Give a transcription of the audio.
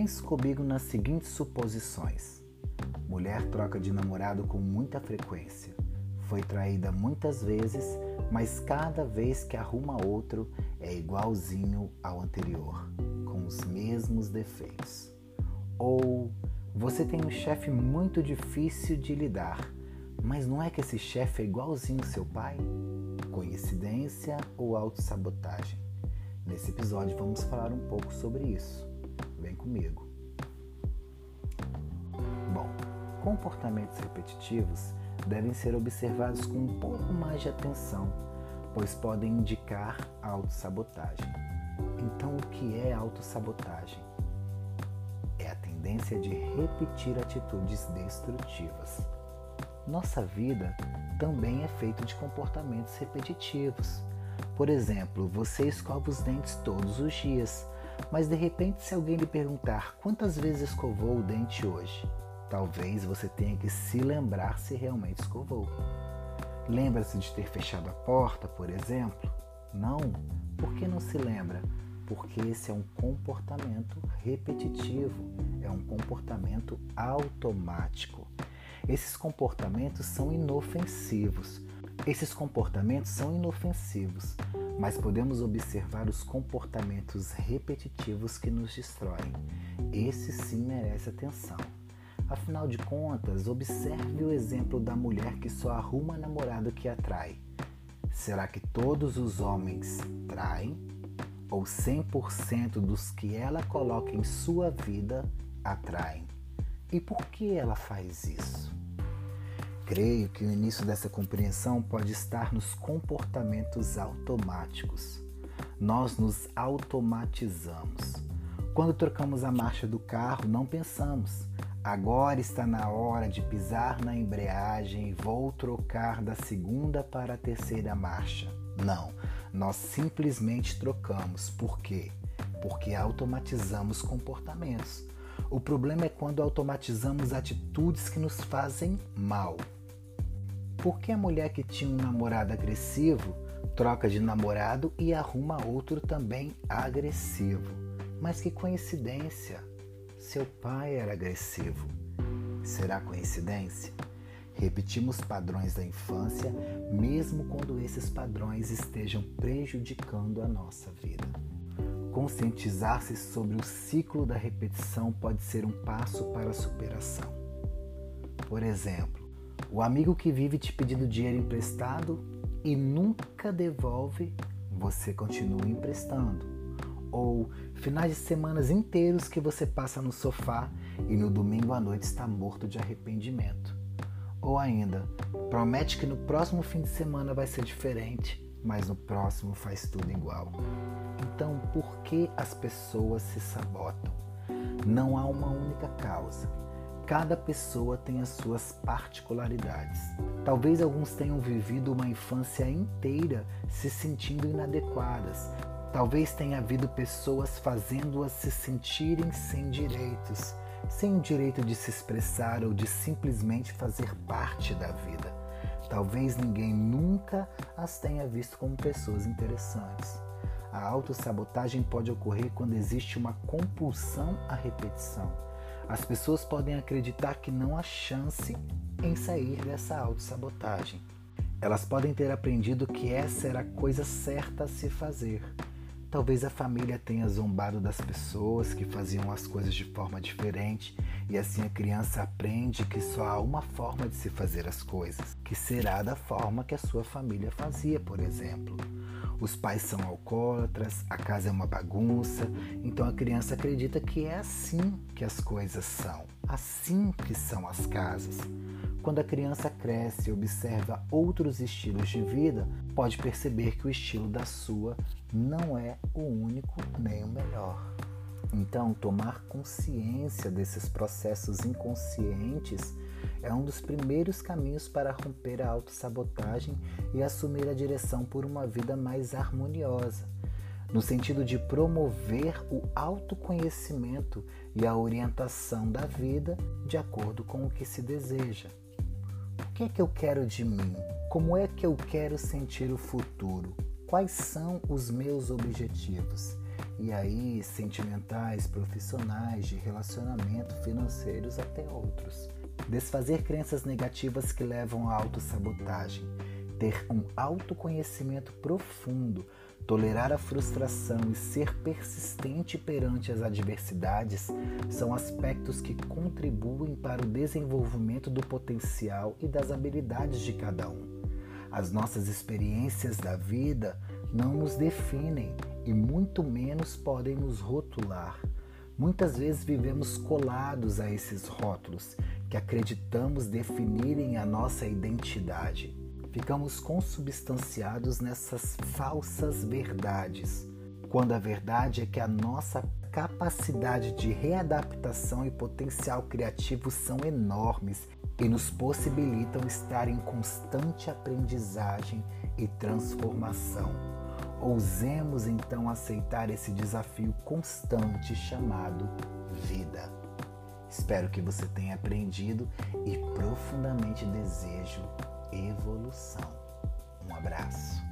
Pense comigo nas seguintes suposições: mulher troca de namorado com muita frequência. Foi traída muitas vezes, mas cada vez que arruma outro é igualzinho ao anterior, com os mesmos defeitos. Ou você tem um chefe muito difícil de lidar, mas não é que esse chefe é igualzinho seu pai? Coincidência ou autossabotagem? Nesse episódio vamos falar um pouco sobre isso. Vem comigo. Bom, comportamentos repetitivos devem ser observados com um pouco mais de atenção, pois podem indicar autossabotagem. Então, o que é autossabotagem? É a tendência de repetir atitudes destrutivas. Nossa vida também é feita de comportamentos repetitivos. Por exemplo, você escova os dentes todos os dias, mas de repente, se alguém lhe perguntar quantas vezes escovou o dente hoje, talvez você tenha que se lembrar se realmente escovou. Lembra-se de ter fechado a porta, por exemplo? Não? Por que não se lembra? Porque esse é um comportamento repetitivo, é um comportamento automático. Esses comportamentos são inofensivos. Esses comportamentos são inofensivos, mas podemos observar os comportamentos repetitivos que nos destroem. Esse sim merece atenção. Afinal de contas, observe o exemplo da mulher que só arruma namorado que atrai. Será que todos os homens traem? Ou 100% dos que ela coloca em sua vida atraem? E por que ela faz isso? Creio que o início dessa compreensão pode estar nos comportamentos automáticos. Nós nos automatizamos. Quando trocamos a marcha do carro, não pensamos. Agora está na hora de pisar na embreagem e vou trocar da segunda para a terceira marcha. Não, nós simplesmente trocamos. Por quê? Porque automatizamos comportamentos. O problema é quando automatizamos atitudes que nos fazem mal. Por que a mulher que tinha um namorado agressivo troca de namorado e arruma outro também agressivo? Mas que coincidência! Seu pai era agressivo. Será coincidência? Repetimos padrões da infância, mesmo quando esses padrões estejam prejudicando a nossa vida. Conscientizar-se sobre o ciclo da repetição pode ser um passo para a superação. Por exemplo, o amigo que vive te pedindo dinheiro emprestado e nunca devolve, você continua emprestando. Ou finais de semanas inteiros que você passa no sofá e no domingo à noite está morto de arrependimento. Ou ainda, promete que no próximo fim de semana vai ser diferente, mas no próximo faz tudo igual. Então, por que as pessoas se sabotam? Não há uma única causa Cada pessoa tem as suas particularidades. Talvez alguns tenham vivido uma infância inteira se sentindo inadequadas. Talvez tenha havido pessoas fazendo-as se sentirem sem direitos, sem o direito de se expressar ou de simplesmente fazer parte da vida. Talvez ninguém nunca as tenha visto como pessoas interessantes. A autossabotagem pode ocorrer quando existe uma compulsão à repetição as pessoas podem acreditar que não há chance em sair dessa autossabotagem. Elas podem ter aprendido que essa era a coisa certa a se fazer. Talvez a família tenha zombado das pessoas que faziam as coisas de forma diferente e assim a criança aprende que só há uma forma de se fazer as coisas, que será da forma que a sua família fazia, por exemplo. Os pais são alcoólatras, a casa é uma bagunça, então a criança acredita que é assim que as coisas são, assim que são as casas. Quando a criança cresce e observa outros estilos de vida, pode perceber que o estilo da sua não é o único nem o melhor. Então, tomar consciência desses processos inconscientes é um dos primeiros caminhos para romper a autossabotagem e assumir a direção por uma vida mais harmoniosa, no sentido de promover o autoconhecimento e a orientação da vida de acordo com o que se deseja. O que é que eu quero de mim? Como é que eu quero sentir o futuro? Quais são os meus objetivos? e aí sentimentais, profissionais, de relacionamento, financeiros até outros. Desfazer crenças negativas que levam à autossabotagem, ter um autoconhecimento profundo, tolerar a frustração e ser persistente perante as adversidades são aspectos que contribuem para o desenvolvimento do potencial e das habilidades de cada um. As nossas experiências da vida não nos definem e muito menos podem nos rotular. Muitas vezes vivemos colados a esses rótulos que acreditamos definirem a nossa identidade. Ficamos consubstanciados nessas falsas verdades, quando a verdade é que a nossa capacidade de readaptação e potencial criativo são enormes e nos possibilitam estar em constante aprendizagem e transformação. Ousemos então aceitar esse desafio constante chamado vida. Espero que você tenha aprendido e profundamente desejo evolução. Um abraço.